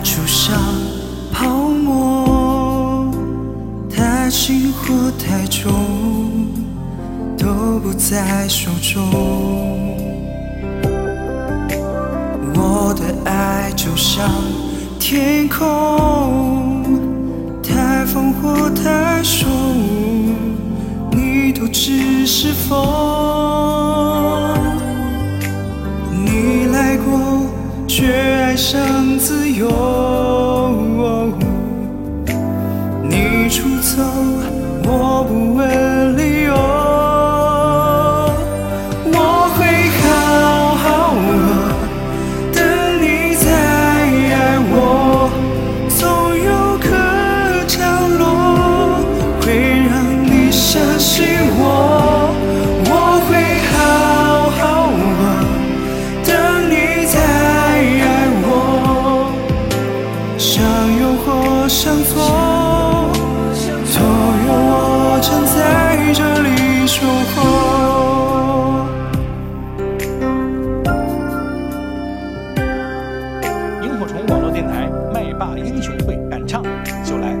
就像泡沫，太轻或太重，都不在手中。我的爱就像天空，太疯或太手，你都只是风。你来过，却爱上萤火虫网络电台麦霸英雄会敢唱就来。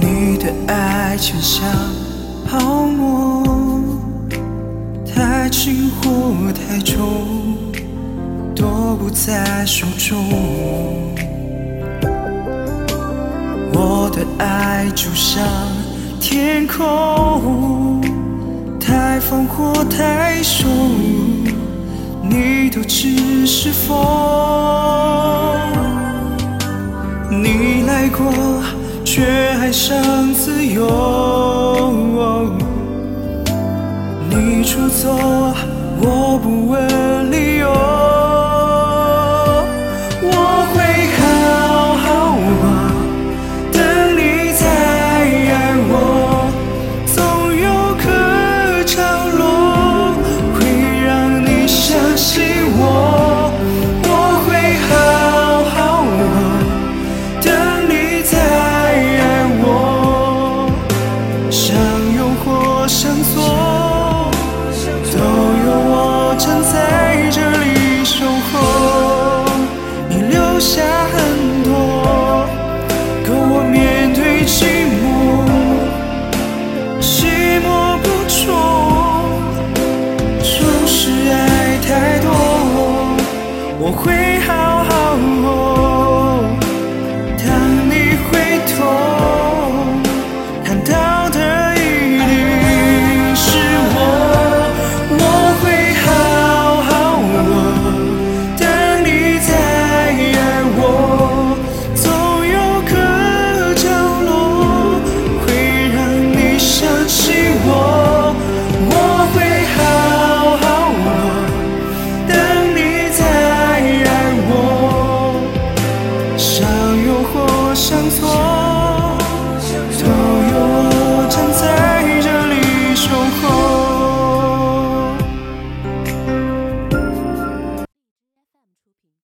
你的爱就像泡沫，太轻或太重，都不在手中。我的爱就像天空，太疯或太手，你都只是风。你来过，却爱上自由。你出走，我不问理由我会。